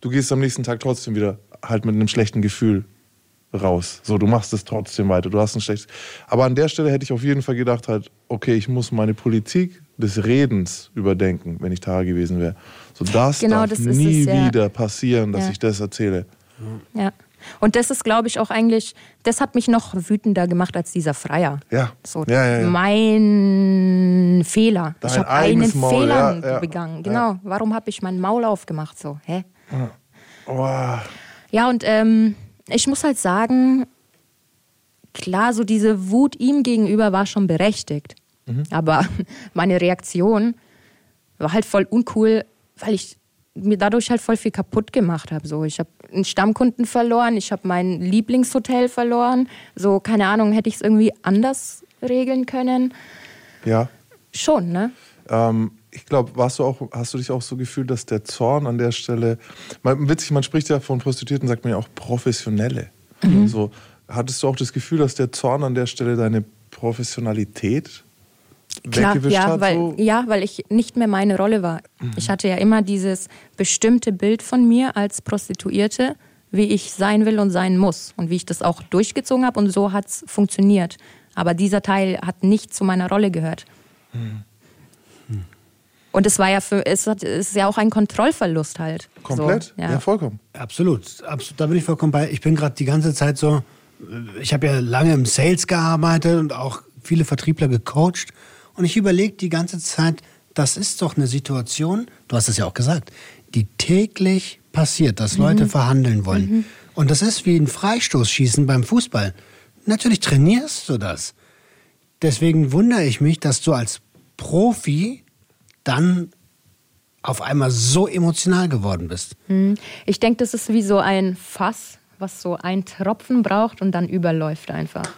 Du gehst am nächsten Tag trotzdem wieder halt mit einem schlechten Gefühl raus. So, du machst es trotzdem weiter. Du hast ein schlechtes. Aber an der Stelle hätte ich auf jeden Fall gedacht, halt, okay, ich muss meine Politik des Redens überdenken, wenn ich Tara gewesen wäre. So, das Genau, darf das nie es, ja. wieder passieren, dass Ja. ich das erzähle. Ja. Und das ist, glaube ich, auch eigentlich, das hat mich noch wütender gemacht als dieser Freier. Ja. So, Ja, ja, ja. mein Fehler. Dein ich habe einen Maul, Fehler begangen. Genau. Warum habe ich mein Maul aufgemacht? So, hä? Oh, Ja, und ähm, ich muss halt sagen, klar, so diese Wut ihm gegenüber war schon berechtigt. Aber meine Reaktion war halt voll uncool, weil ich mir dadurch halt voll viel kaputt gemacht habe. So, ich habe einen Stammkunden verloren, ich habe mein Lieblingshotel verloren. So, keine Ahnung, hätte ich es irgendwie anders regeln können? ja. Schon, ne? Ähm, ich glaube, warst du auch, hast du dich auch so gefühlt, dass der Zorn an der Stelle, man, witzig, man spricht ja von Prostituierten, sagt man ja auch Professionelle. Mhm. So, hattest du auch das Gefühl, dass der Zorn an der Stelle deine Professionalität Klar, ja, hat? weil, so? ja, weil ich nicht mehr meine Rolle war. Ich hatte ja immer dieses bestimmte Bild von mir als Prostituierte, wie ich sein will und sein muss und wie ich das auch durchgezogen habe und so hat es funktioniert. Aber dieser Teil hat nicht zu meiner Rolle gehört. Und es war ja für, es hat- es ist ja auch ein Kontrollverlust halt. Komplett? So, ja. vollkommen. absolut, absolut. Da bin ich vollkommen bei. Ich bin gerade die ganze Zeit so, ich habe ja lange im Sales gearbeitet und auch viele Vertriebler gecoacht und ich überlege die ganze Zeit, das ist doch eine Situation, du hast es ja auch gesagt, die täglich passiert, dass Leute verhandeln wollen. Und das ist wie ein Freistoßschießen beim Fußball. Natürlich trainierst du das. Deswegen wundere ich mich, dass du als Profi dann auf einmal so emotional geworden bist. Ich denke, das ist wie so ein Fass, was so ein Tropfen braucht und dann überläuft einfach.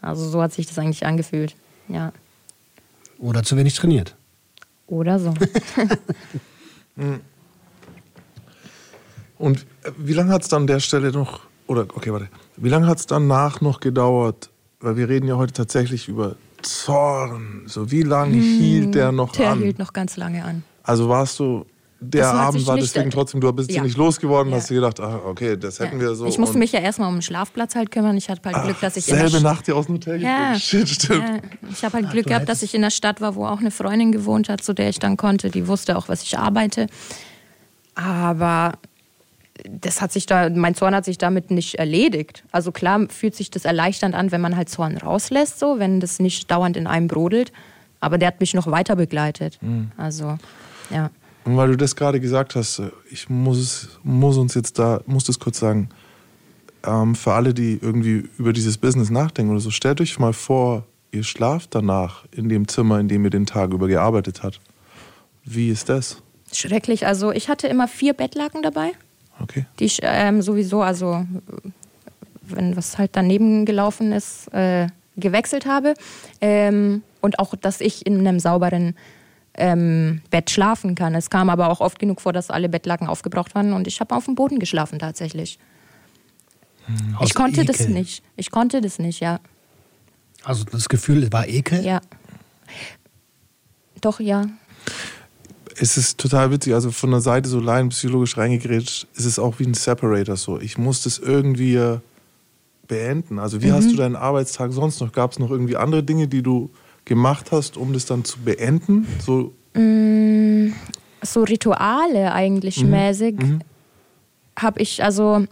Also so hat sich das eigentlich angefühlt. Ja. Oder zu wenig trainiert. Oder so. Und äh, wie lange hat es dann an der Stelle noch, oder okay, warte, wie lange hat es danach noch gedauert? Weil wir reden ja heute tatsächlich über Zorn. So, wie lange hielt der noch Der an? hielt noch ganz lange an. Also warst du, der Abend war deswegen trotzdem, du bist Ja. nicht losgeworden, Ja. hast dir gedacht, ah, okay, das hätten wir so. ich musste mich ja erstmal um den Schlafplatz halt kümmern. Ich hatte halt Glück, dass ich selbe Nacht hier aus dem Hotel Ja. Shit, stimmt. Ja, ich habe halt Ach, Glück du gehabt, dass ich in der Stadt war, wo auch eine Freundin gewohnt hat, zu der ich dann konnte. Die wusste auch, was ich arbeite. Aber das hat sich da, mein Zorn hat sich damit nicht erledigt. Also klar fühlt sich das erleichternd an, wenn man halt Zorn rauslässt, so, wenn das nicht dauernd in einem brodelt. Aber der hat mich noch weiter begleitet. Mhm. Also, ja. Und weil du das gerade gesagt hast, äh, ich muss, muss uns jetzt da, muss das kurz sagen, ähm, für alle, die irgendwie über dieses Business nachdenken oder so, stellt euch mal vor, ihr schlaft danach in dem Zimmer, in dem ihr den Tag über gearbeitet habt. Wie ist das? Schrecklich. Also ich hatte immer vier Bettlaken dabei. Okay. die ich ähm, sowieso, also wenn was halt daneben gelaufen ist, äh, gewechselt habe. Ähm, und auch, dass ich in einem sauberen ähm, Bett schlafen kann. Es kam aber auch oft genug vor, dass alle Bettlaken aufgebraucht waren und ich habe auf dem Boden geschlafen tatsächlich. Aus ich konnte das Ekel. nicht. Ich konnte das nicht, ja. Also das Gefühl war Ekel. Ja. Doch, ja. Es ist total witzig, also von der Seite so laienpsychologisch reingegrätscht, ist es auch wie ein Separator so. Ich muss das irgendwie beenden. Also wie hast du deinen Arbeitstag sonst noch? Gab es noch irgendwie andere Dinge, die du gemacht hast, um das dann zu beenden? So, so Rituale eigentlich mäßig habe ich, also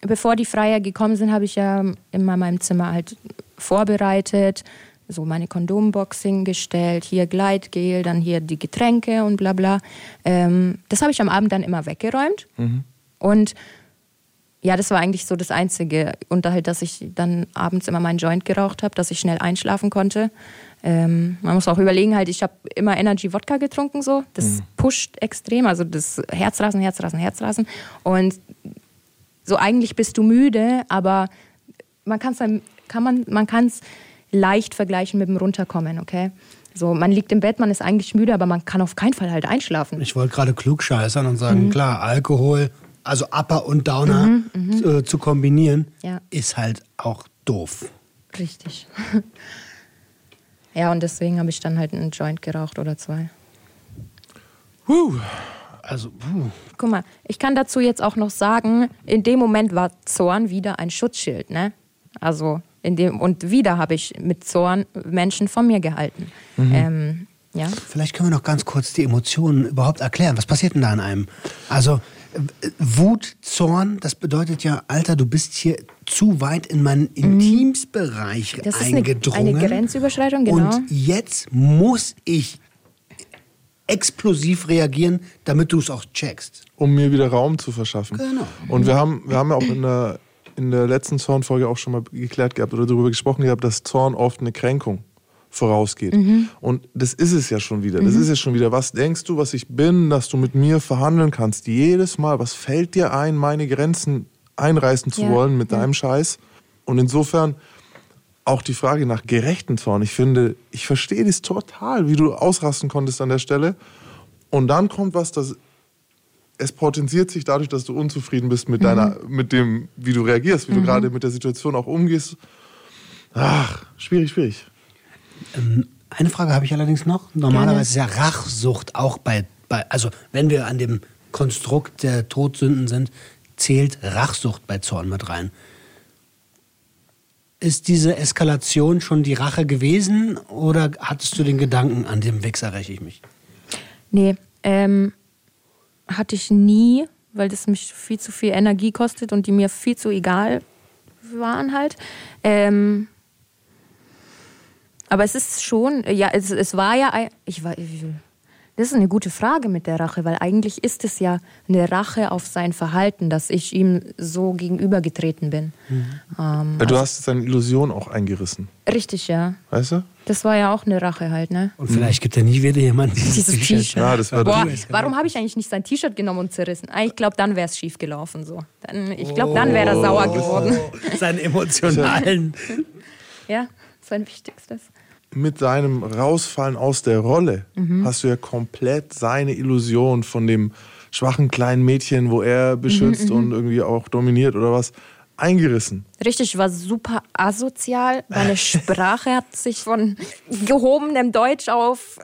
bevor die Freier gekommen sind, habe ich ja immer in meinem Zimmer halt vorbereitet, so meine Kondombox hingestellt, hier Gleitgel, dann hier die Getränke und bla bla. Ähm, das habe ich am Abend dann immer weggeräumt. Und ja, das war eigentlich so das Einzige. Und halt, dass ich dann abends immer meinen Joint geraucht habe, dass ich schnell einschlafen konnte. Ähm, man muss auch überlegen, halt, ich habe immer Energy Wodka getrunken, so. Das pusht extrem, also das Herzrasen, Herzrasen, Herzrasen. Und so eigentlich bist du müde, aber man kann's dann, kann man, man kann es leicht vergleichen mit dem Runterkommen, okay? So, man liegt im Bett, man ist eigentlich müde, aber man kann auf keinen Fall halt einschlafen. Ich wollte gerade klug scheißern und Mhm. sagen, klar, Alkohol, also Upper und Downer äh, zu kombinieren, Ja. ist halt auch doof. Richtig. Ja, und deswegen habe ich dann halt einen Joint geraucht oder zwei. huh, Also, puh. Guck mal, ich kann dazu jetzt auch noch sagen, in dem Moment war Zorn wieder ein Schutzschild, ne? Also in dem und wieder habe ich mit Zorn Menschen von mir gehalten. Ähm, ja. Vielleicht können wir noch ganz kurz die Emotionen überhaupt erklären. Was passiert denn da in einem? Also Wut, Zorn, das bedeutet ja, Alter, du bist hier zu weit in meinen Intimsbereich Mhm. Das ist eine, eingedrungen. eine Grenzüberschreitung, genau. Und jetzt muss ich explosiv reagieren, damit du es auch checkst. um mir wieder Raum zu verschaffen. Genau. Und wir haben, wir haben ja auch in der, in der letzten Zornfolge auch schon mal geklärt gehabt oder darüber gesprochen gehabt, dass Zorn oft eine Kränkung vorausgeht. Und das ist es ja schon wieder. Das ist es schon wieder. Was denkst du, was ich bin, dass du mit mir verhandeln kannst? Jedes Mal, was fällt dir ein, meine Grenzen einreißen zu Ja, wollen mit ja. deinem Scheiß? Und insofern auch die Frage nach gerechten Zorn. Ich finde, ich verstehe das total, wie du ausrasten konntest an der Stelle. Und dann kommt was, das es potenziert sich dadurch, dass du unzufrieden bist mit deiner, mit dem, wie du reagierst, wie du gerade mit der Situation auch umgehst. Ach, schwierig, schwierig. Eine Frage habe ich allerdings noch. Normalerweise ist ja Rachsucht auch bei, bei, also wenn wir an dem Konstrukt der Todsünden sind, zählt Rachsucht bei Zorn mit rein. Ist diese Eskalation schon die Rache gewesen oder hattest du den Gedanken, an dem Wichser räche ich mich? Nee, ähm, hatte ich nie, weil das mich viel zu viel Energie kostet und die mir viel zu egal waren halt. Ähm, Aber es ist schon, ja, es, es war ja, ein- ich war, das ist eine gute Frage mit der Rache, weil eigentlich ist es ja eine Rache auf sein Verhalten, dass ich ihm so gegenübergetreten bin. Ähm, Ja, du hast seine Illusion auch eingerissen, richtig, ja. weißt du? Das war ja auch eine Rache halt, ne? Und vielleicht gibt er nie wieder jemanden Dieses T-Shirt. Ja, das war Boah, das. warum habe ich eigentlich nicht sein T-Shirt genommen und zerrissen? Ah, Ich glaube, dann wäre es schief gelaufen. So. Dann, ich glaube, dann wäre er sauer geworden. Seine emotionalen. Ja, sein Wichtigstes. Mit seinem Rausfallen aus der Rolle Mhm. hast du ja komplett seine Illusion von dem schwachen kleinen Mädchen, wo er beschützt Mhm, und irgendwie auch dominiert oder was, eingerissen. Richtig, war super asozial. Meine Sprache hat sich von gehobenem Deutsch auf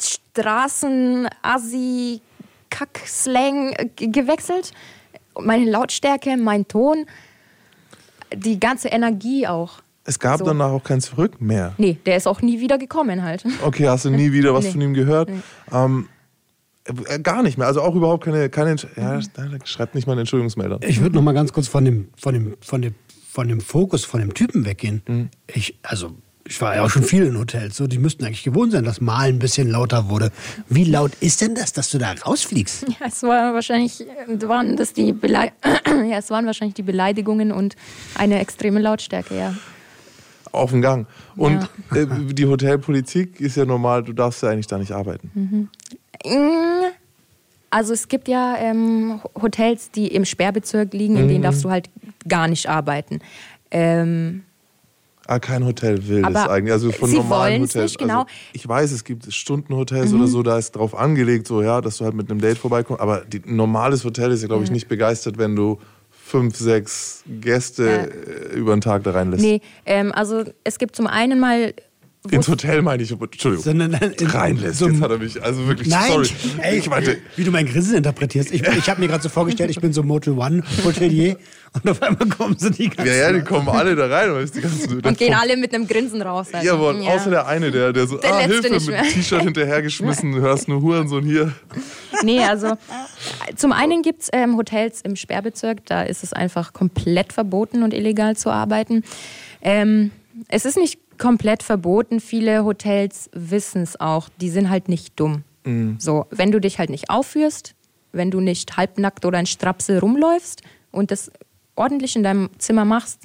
Straßen, Assi, Kack-Slang ge- gewechselt. Meine Lautstärke, mein Ton, die ganze Energie auch. Es gab So. danach auch kein Zurück mehr. Nee, der ist auch nie wieder gekommen halt. Okay, hast du nie wieder was Nee. von ihm gehört? Ähm, äh, gar nicht mehr. Also auch überhaupt keine. keine ja, da schreibt nicht mal einen Entschuldigungsmelder. Ich würde noch mal ganz kurz von dem, von dem, von dem, von dem Fokus, von dem Typen weggehen. Mhm. Ich, also, ich war ja auch schon viel in Hotels, so, die müssten eigentlich gewohnt sein, dass mal ein bisschen lauter wurde. Wie laut ist denn das, dass du da rausfliegst? Ja, es war wahrscheinlich, äh, waren das die ja, es waren wahrscheinlich die Beleidigungen und eine extreme Lautstärke, ja. Auf den Gang. Und äh, die Hotelpolitik ist ja normal, du darfst ja eigentlich da nicht arbeiten. Mm, Also es gibt ja ähm, Hotels, die im Sperrbezirk liegen, in denen darfst du halt gar nicht arbeiten. Ähm, Ah, kein Hotel will das eigentlich. Also von sie normalen Hotels. nicht, genau. Mhm. Also ich weiß, es gibt Stundenhotels oder so, da ist drauf angelegt, so ja, dass du halt mit einem Date vorbeikommst. Aber die, ein normales Hotel ist ja, glaube ich, nicht begeistert, wenn du fünf, sechs Gäste äh, über den Tag da reinlässt. nee, ähm, also es gibt zum einen mal. Ins Hotel meine ich, Entschuldigung. Sondern reinlässt. so- Jetzt hat er mich, also wirklich, Nein, sorry. ey, ich meinte, wie du mein Grinsen interpretierst. Ich, ich habe mir gerade so vorgestellt, ich bin so Motel One Hotelier und auf einmal kommen so die ganzen ja, ja, die kommen alle da rein. Weißt, die ganzen, und gehen alle mit einem Grinsen raus. Also. Jawohl, Ja. außer der eine, der, der so, Der ah, Hilfe, mit T-Shirt hinterhergeschmissen, hörst nur Hurensohn hier. Nee, also zum einen gibt es ähm, Hotels im Sperrbezirk, da ist es einfach komplett verboten und illegal zu arbeiten. Ähm, es ist nicht komplett verboten, viele Hotels wissen es auch, die sind halt nicht dumm. So, wenn du dich halt nicht aufführst, wenn du nicht halbnackt oder in Strapsel rumläufst und das ordentlich in deinem Zimmer machst,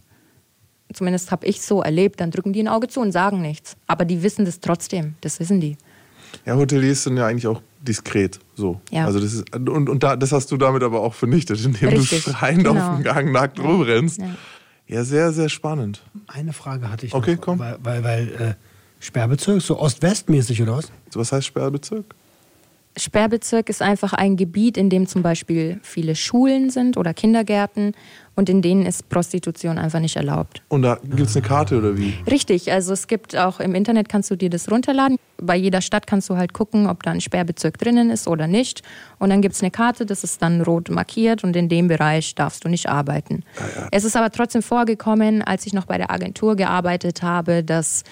zumindest habe ich so erlebt, dann drücken die ein Auge zu und sagen nichts. Aber die wissen das trotzdem, das wissen die. Ja, Hoteliers sind ja eigentlich auch diskret. So. Ja. Also das ist, und und da, das hast du damit aber auch vernichtet, indem Richtig, du schreiend genau. auf dem Gang nackt rumrennst. Ja. Ja, sehr, sehr spannend. Eine Frage hatte ich Okay, noch. komm. Weil, weil, weil äh, Sperrbezirk, so Ost-West-mäßig oder was? Was heißt Sperrbezirk? Sperrbezirk ist einfach ein Gebiet, in dem zum Beispiel viele Schulen sind oder Kindergärten und in denen ist Prostitution einfach nicht erlaubt. Und da gibt es eine Karte oder wie? Richtig, also es gibt auch im Internet kannst du dir das runterladen. Bei jeder Stadt kannst du halt gucken, ob da ein Sperrbezirk drinnen ist oder nicht. Und dann gibt es eine Karte, das ist dann rot markiert und in dem Bereich darfst du nicht arbeiten. Es ist aber trotzdem vorgekommen, als ich noch bei der Agentur gearbeitet habe, dass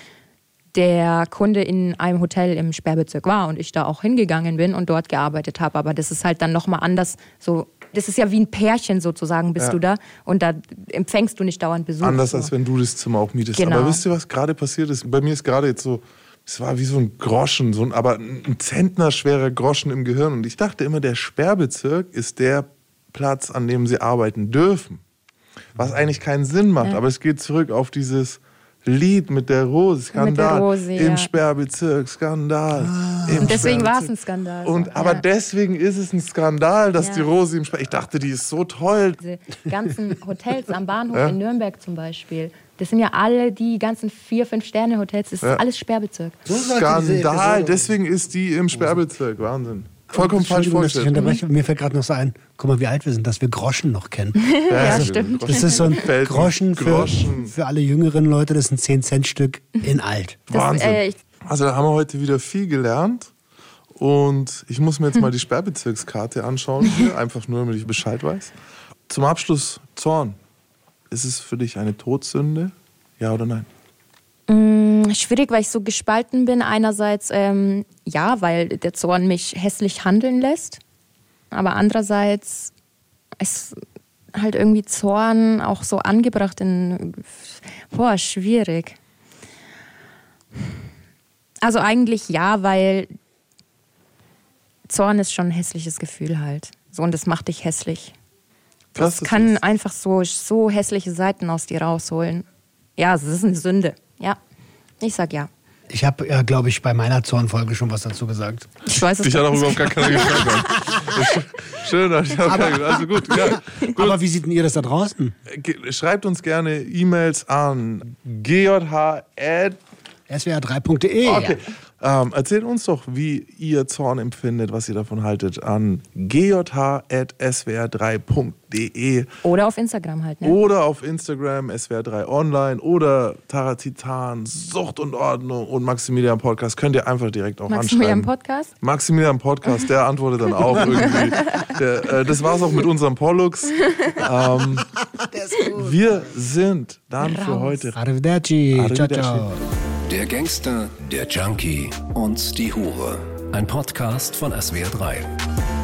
der Kunde in einem Hotel im Sperrbezirk war und ich da auch hingegangen bin und dort gearbeitet habe. Aber das ist halt dann nochmal anders. So, das ist ja wie ein Pärchen sozusagen, bist Ja. du da. Und da empfängst du nicht dauernd Besuch. Anders so. als wenn du das Zimmer auch mietest. Genau. Aber wisst ihr, was gerade passiert ist? Bei mir ist gerade jetzt so, es war wie so ein Groschen, so ein, aber ein Zentner schwerer Groschen im Gehirn. Und ich dachte immer, der Sperrbezirk ist der Platz, an dem sie arbeiten dürfen. Was eigentlich keinen Sinn macht. Ja. Aber es geht zurück auf dieses Lied mit der Rose, Skandal. Rose, Im ja. Sperrbezirk, Skandal. Im Und deswegen war es Sperrbezirk. ein Skandal. Und, aber ja. deswegen ist es ein Skandal, dass Ja. die Rose im Sperr. Ich dachte, die ist so toll. Diese ganzen Hotels am Bahnhof Ja. in Nürnberg zum Beispiel, das sind ja alle die ganzen vier, fünf Sterne Hotels, das ist Ja. alles Sperrbezirk. So Skandal, deswegen ist die im Sperrbezirk. Wahnsinn. Vollkommen falsch vorgestellt. unterbreche. Mir fällt gerade noch so ein, guck mal, wie alt wir sind, dass wir Groschen noch kennen. Ja, stimmt. Das ist so ein Groschen für, Groschen. für alle jüngeren Leute, das ist ein 10-Cent-Stück in alt. Das, Wahnsinn. äh, Also da haben wir heute wieder viel gelernt. Und ich muss mir jetzt mal die Sperrbezirkskarte anschauen, hier, einfach nur, damit ich Bescheid weiß. Zum Abschluss, Zorn. Ist es für dich eine Todsünde? Ja oder nein? Mm, Schwierig, weil ich so gespalten bin. Einerseits ähm, ja, weil der Zorn mich hässlich handeln lässt. Aber andererseits ist halt irgendwie Zorn auch so angebracht in. Boah, schwierig. Also eigentlich ja, weil Zorn ist schon ein hässliches Gefühl halt. So, und das macht dich hässlich. Das das kann ist- einfach so, so hässliche Seiten aus dir rausholen. Ja, es ist eine Sünde. Ja. Ich sag ja. Ich habe ja, glaube ich, bei meiner Zornfolge schon was dazu gesagt. Ich weiß es Dich hat auch nicht. überhaupt gar keiner gefragt. Schön, ich hab keine- also gut, ja. gut. Aber wie seht denn ihr das da draußen? Schreibt uns gerne E-Mails an gjh. swr3.de. Okay. Ähm, erzählt uns doch, wie ihr Zorn empfindet, was ihr davon haltet, an gjh.swr3.de Oder auf Instagram halt, ne? oder auf Instagram swr3 online oder Tarazitan, Sucht und Ordnung und Maximilian Podcast. Könnt ihr einfach direkt auch Maximilian anschreiben. Podcast? Maximilian Podcast, der antwortet dann auch irgendwie. Der, äh, das war's auch mit unserem Pollux. Ähm, wir sind dann für Raus. heute Arrivederci. Ciao, Arrivederci. ciao. Der Gangster, der Junkie und die Hure. Ein Podcast von SWR3.